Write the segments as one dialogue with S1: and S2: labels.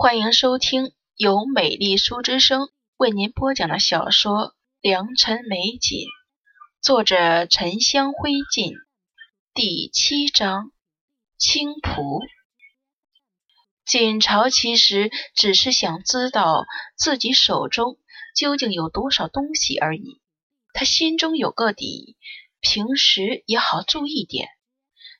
S1: 欢迎收听由美丽书之声为您播讲的小说《良辰美景》，作者沉香灰烬，第七章青蒲。锦朝其实只是想知道自己手中究竟有多少东西而已，他心中有个底，平时也好注意点。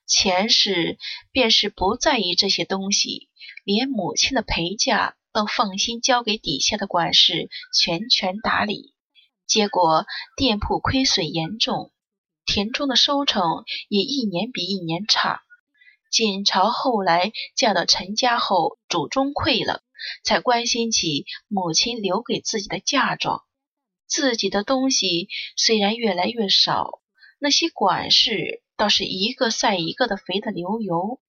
S1: 前世便是不在意这些东西。连母亲的陪嫁都放心交给底下的管事全权打理，结果店铺亏损严重，田中的收成也一年比一年差。锦朝后来嫁到陈家后，主中溃了，才关心起母亲留给自己的嫁妆。自己的东西虽然越来越少，那些管事倒是一个赛一个的肥的流油。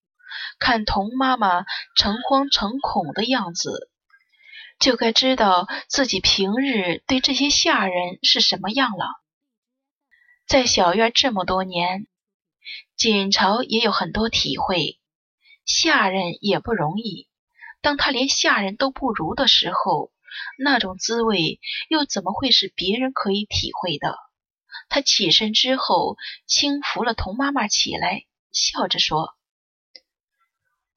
S1: 看童妈妈诚惶诚恐的样子，就该知道自己平日对这些下人是什么样了。在小院这么多年，锦朝也有很多体会。下人也不容易，当他连下人都不如的时候，那种滋味又怎么会是别人可以体会的？他起身之后，轻扶了童妈妈起来，笑着说。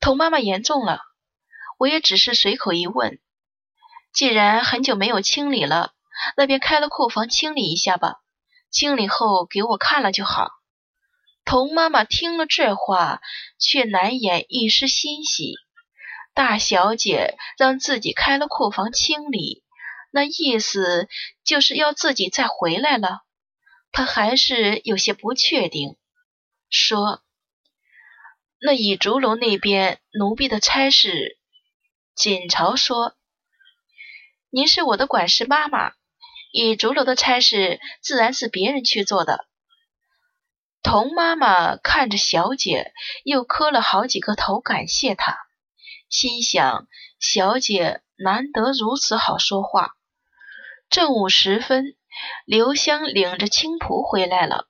S1: 童妈妈严重了，我也只是随口一问。既然很久没有清理了，那便开了库房清理一下吧。清理后给我看了就好。童妈妈听了这话，却难掩一丝欣喜。大小姐让自己开了库房清理，那意思就是要自己再回来了。她还是有些不确定，说。那倚竹楼那边奴婢的差事，锦朝说：“您是我的管事妈妈，倚竹楼的差事自然是别人去做的。”童妈妈看着小姐，又磕了好几个头，感谢她，心想：小姐难得如此好说话。正午时分，刘香领着青仆回来了，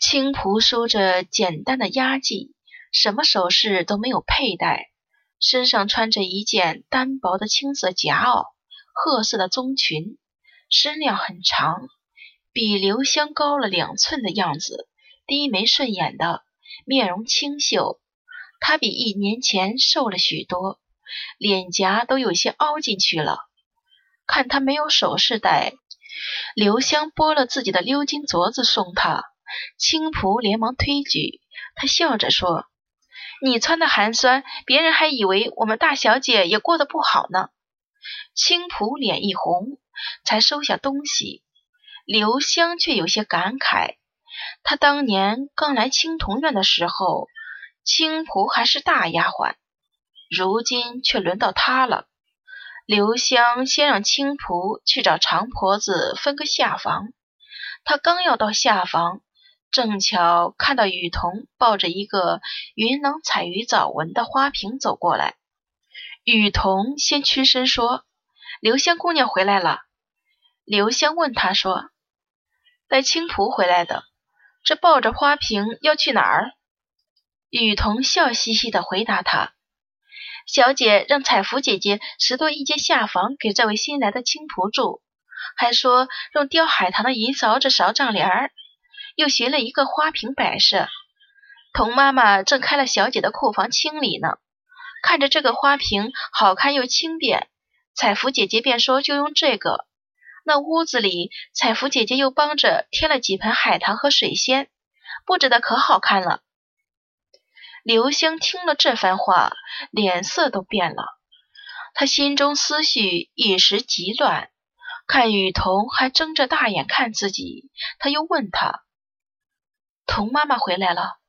S1: 青仆梳着简单的压髻。什么首饰都没有佩戴，身上穿着一件单薄的青色夹袄，褐色的棕裙，身量很长，比刘香高了两寸的样子，低眉顺眼的，面容清秀。她比一年前瘦了许多，脸颊都有些凹进去了。看她没有首饰戴，刘香拨了自己的鎏金镯子送她，青仆连忙推举，她笑着说。你穿的寒酸，别人还以为我们大小姐也过得不好呢。青浦脸一红，才收下东西。刘香却有些感慨，她当年刚来青铜院的时候，青浦还是大丫鬟，如今却轮到她了。刘香先让青浦去找常婆子分个下房，她刚要到下房。正巧看到雨桐抱着一个云囊彩鱼藻纹的花瓶走过来，雨桐先屈身说：“刘香姑娘回来了。”刘香问他说：“带青仆回来的，这抱着花瓶要去哪儿？”雨桐笑嘻嘻的回答他：“小姐让彩芙姐姐拾掇一间下房给这位新来的青仆住，还说用雕海棠的银勺子勺帐帘儿。”又寻了一个花瓶摆设，童妈妈正开了小姐的库房清理呢，看着这个花瓶好看又轻便，彩芙姐姐便说就用这个。那屋子里，彩芙姐姐又帮着添了几盆海棠和水仙，布置的可好看了。刘香听了这番话，脸色都变了，她心中思绪一时急乱，看雨桐还睁着大眼看自己，她又问他。童妈妈回来了，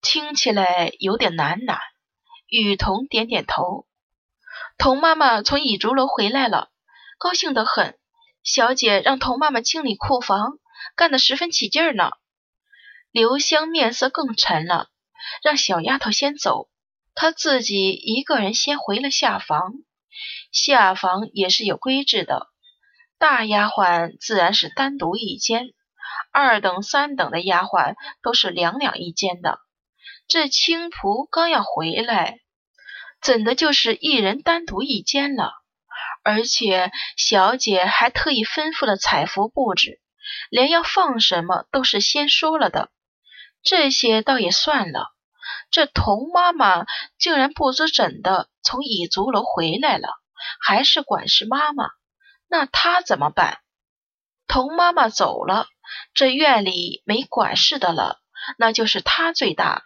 S1: 听起来有点难呐。雨桐点点头。童妈妈从蚁竹楼回来了，高兴得很。小姐让童妈妈清理库房，干得十分起劲儿呢。刘香面色更沉了，让小丫头先走，她自己一个人先回了下房。下房也是有规制的，大丫鬟自然是单独一间。二等、三等的丫鬟都是两两一间的。这青仆刚要回来，怎的就是一人单独一间了？而且小姐还特意吩咐了彩服布置，连要放什么都是先说了的。这些倒也算了，这童妈妈竟然不知怎的从蚁族楼回来了，还是管事妈妈，那她怎么办？童妈妈走了，这院里没管事的了，那就是她最大。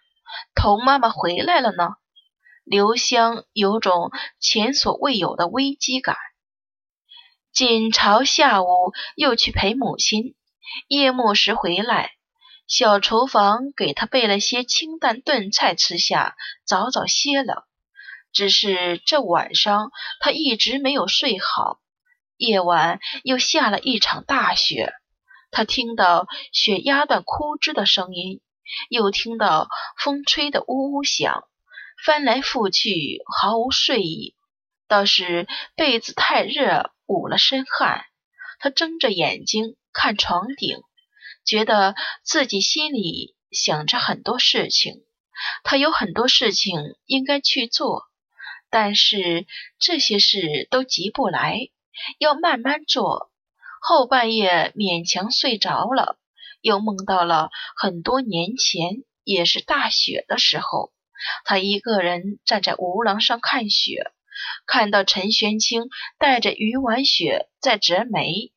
S1: 童妈妈回来了呢？刘香有种前所未有的危机感。锦朝下午又去陪母亲，夜幕时回来，小厨房给他备了些清淡炖菜吃下，早早歇了。只是这晚上他一直没有睡好，夜晚又下了一场大雪，他听到雪压断枯枝的声音，又听到风吹得呜呜响。翻来覆去，毫无睡意。倒是被子太热，捂了身汗。他睁着眼睛看床顶，觉得自己心里想着很多事情。他有很多事情应该去做，但是这些事都急不来，要慢慢做。后半夜勉强睡着了，又梦到了很多年前，也是大雪的时候。他一个人站在吴廊上看雪，看到陈玄清带着余婉雪在折梅，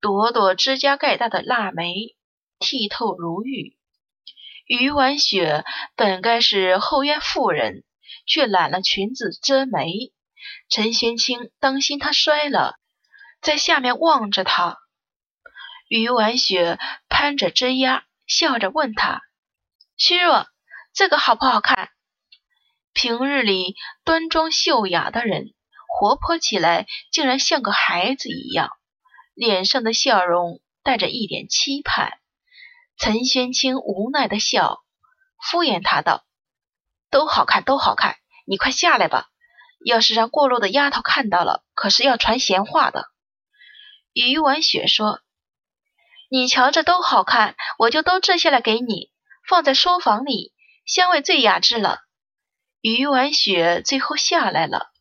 S1: 朵朵指甲盖大的腊梅，剔透如玉。余婉雪本该是后院妇人，却揽了裙子遮梅。陈玄清当心他摔了，在下面望着他。余婉雪攀着枝丫，笑着问他：“虚弱。”这个好不好看？平日里端庄秀雅的人，活泼起来竟然像个孩子一样，脸上的笑容带着一点期盼。陈玄清无奈的笑，敷衍他道：“都好看，都好看，你快下来吧。要是让过路的丫头看到了，可是要传闲话的。”余婉雪说：“你瞧着都好看，我就都摘下来给你，放在书房里。”香味最雅致了。余婉雪最后下来了，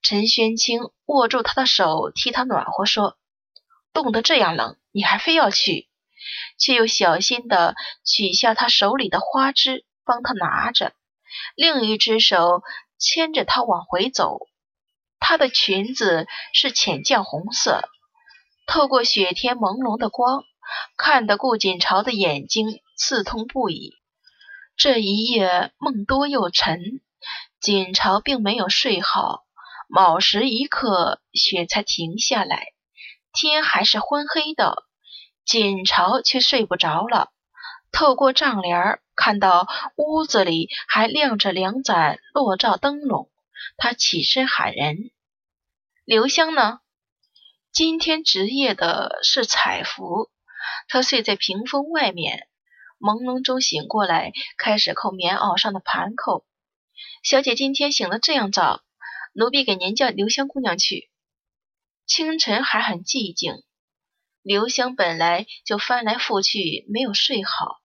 S1: 陈玄清握住她的手，替她暖和，说：“冻得这样冷，你还非要去？”却又小心的取下她手里的花枝，帮她拿着，另一只手牵着她往回走。她的裙子是浅绛红色，透过雪天朦胧的光，看得顾锦朝的眼睛刺痛不已。这一夜梦多又沉，锦朝并没有睡好。卯时一刻，雪才停下来，天还是昏黑的，锦朝却睡不着了。透过帐帘看到屋子里还亮着两盏落照灯笼，他起身喊人：“刘香呢？”今天值夜的是彩福，他睡在屏风外面。朦胧中醒过来，开始扣棉袄上的盘扣。小姐今天醒得这样早，奴婢给您叫留香姑娘去。清晨还很寂静，留香本来就翻来覆去没有睡好，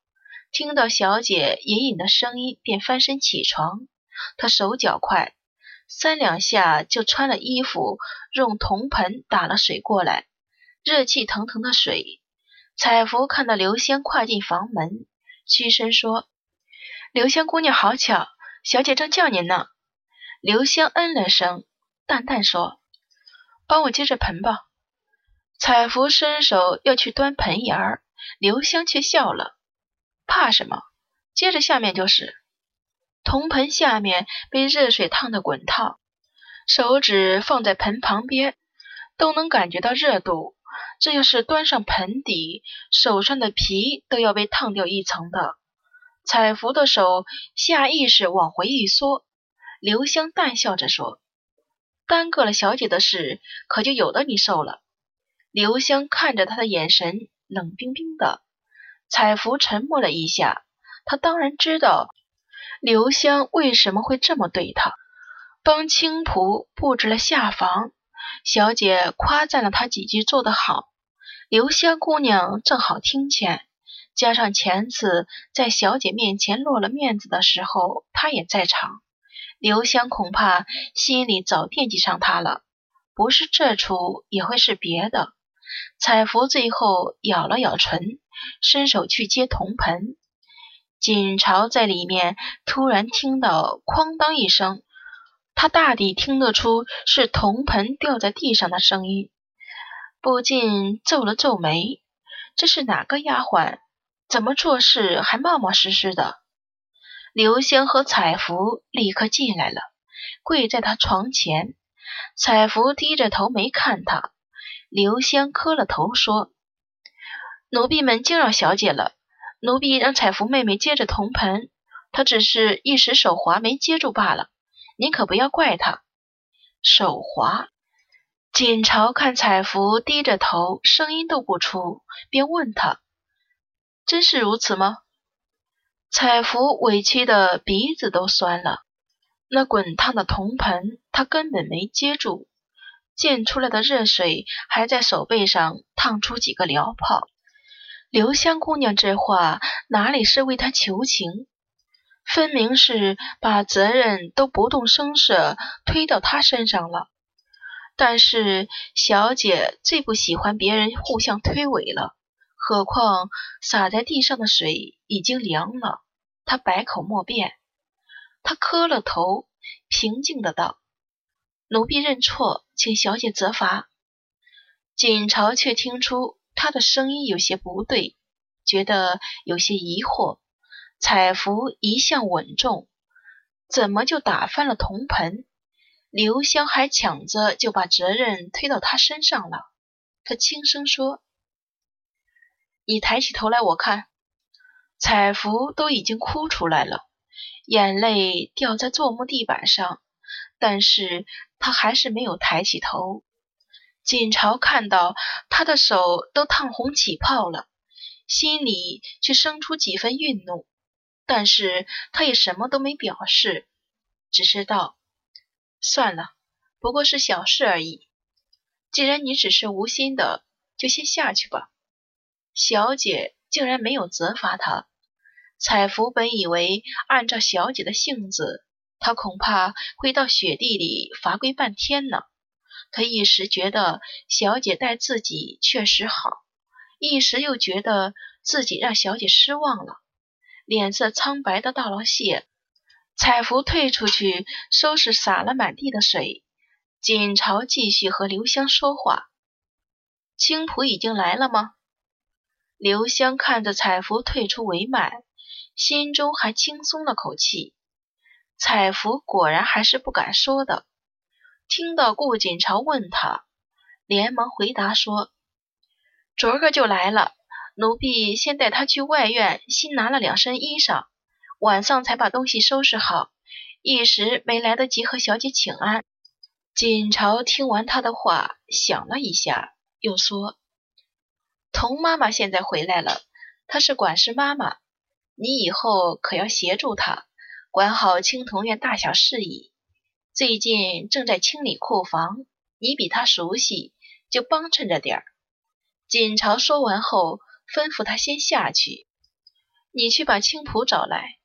S1: 听到小姐隐隐的声音，便翻身起床。她手脚快，三两下就穿了衣服，用铜盆打了水过来，热气腾腾的水。彩芙看到刘香跨进房门，屈身说：“刘香姑娘好巧，小姐正叫您呢。”刘香嗯了声，淡淡说：“帮我接着盆吧。”彩芙伸手要去端盆沿儿，刘香却笑了：“怕什么？接着下面就是。”铜盆下面被热水烫得滚烫，手指放在盆旁边，都能感觉到热度。这要是端上盆底，手上的皮都要被烫掉一层的。彩芙的手下意识往回一缩，刘香淡笑着说：“耽搁了小姐的事，可就有的你受了。”刘香看着他的眼神冷冰冰的。彩芙沉默了一下，她当然知道刘香为什么会这么对她，帮青仆布置了下房。小姐夸赞了她几句做得好，刘香姑娘正好听见，加上前次在小姐面前落了面子的时候，她也在场。刘香恐怕心里早惦记上他了，不是这出也会是别的。彩芙最后咬了咬唇，伸手去接铜盆。锦朝在里面突然听到“哐当”一声，他大抵听得出是铜盆掉在地上的声音，不禁皱了皱眉。这是哪个丫鬟？怎么做事还冒冒失失的？刘香和彩芙立刻进来了，跪在他床前。彩芙低着头没看他。刘香磕了头说：“奴婢们惊扰小姐了。”奴婢让彩芙妹妹接着铜盆，她只是一时手滑没接住罢了，您可不要怪她。手滑。锦朝看彩芙低着头，声音都不出，便问她：“真是如此吗？”彩芙委屈的鼻子都酸了。那滚烫的铜盆，她根本没接住，溅出来的热水还在手背上烫出几个燎泡。刘香姑娘这话哪里是为他求情，分明是把责任都不动声色推到他身上了。但是小姐最不喜欢别人互相推诿了，何况洒在地上的水已经凉了。她百口莫辩，她磕了头，平静的道：“奴婢认错，请小姐责罚。”锦朝却听出。他的声音有些不对，觉得有些疑惑。彩芙一向稳重，怎么就打翻了铜盆？刘香还抢着就把责任推到他身上了。他轻声说：“你抬起头来，我看。”彩芙都已经哭出来了，眼泪掉在坐木地板上，但是他还是没有抬起头。锦朝看到他的手都烫红起泡了，心里却生出几分愠怒，但是他也什么都没表示，只是道：“算了，不过是小事而已。既然你只是无心的，就先下去吧。”小姐竟然没有责罚他。彩芙本以为按照小姐的性子，她恐怕会到雪地里罚跪半天呢。他一时觉得小姐待自己确实好，一时又觉得自己让小姐失望了，脸色苍白的道了谢。彩芙退出去收拾洒了满地的水，锦朝继续和刘香说话：“青浦已经来了吗？”刘香看着彩芙退出帷幔，心中还轻松了口气。彩芙果然还是不敢说的。听到顾锦朝问他，连忙回答说：“昨儿个就来了，奴婢先带他去外院，新拿了两身衣裳，晚上才把东西收拾好，一时没来得及和小姐请安。”锦朝听完他的话，想了一下，又说：“童妈妈现在回来了，她是管事妈妈，你以后可要协助她，管好青铜院大小事宜。”最近正在清理库房，你比他熟悉，就帮衬着点儿。锦朝说完后，吩咐他先下去，你去把青浦找来。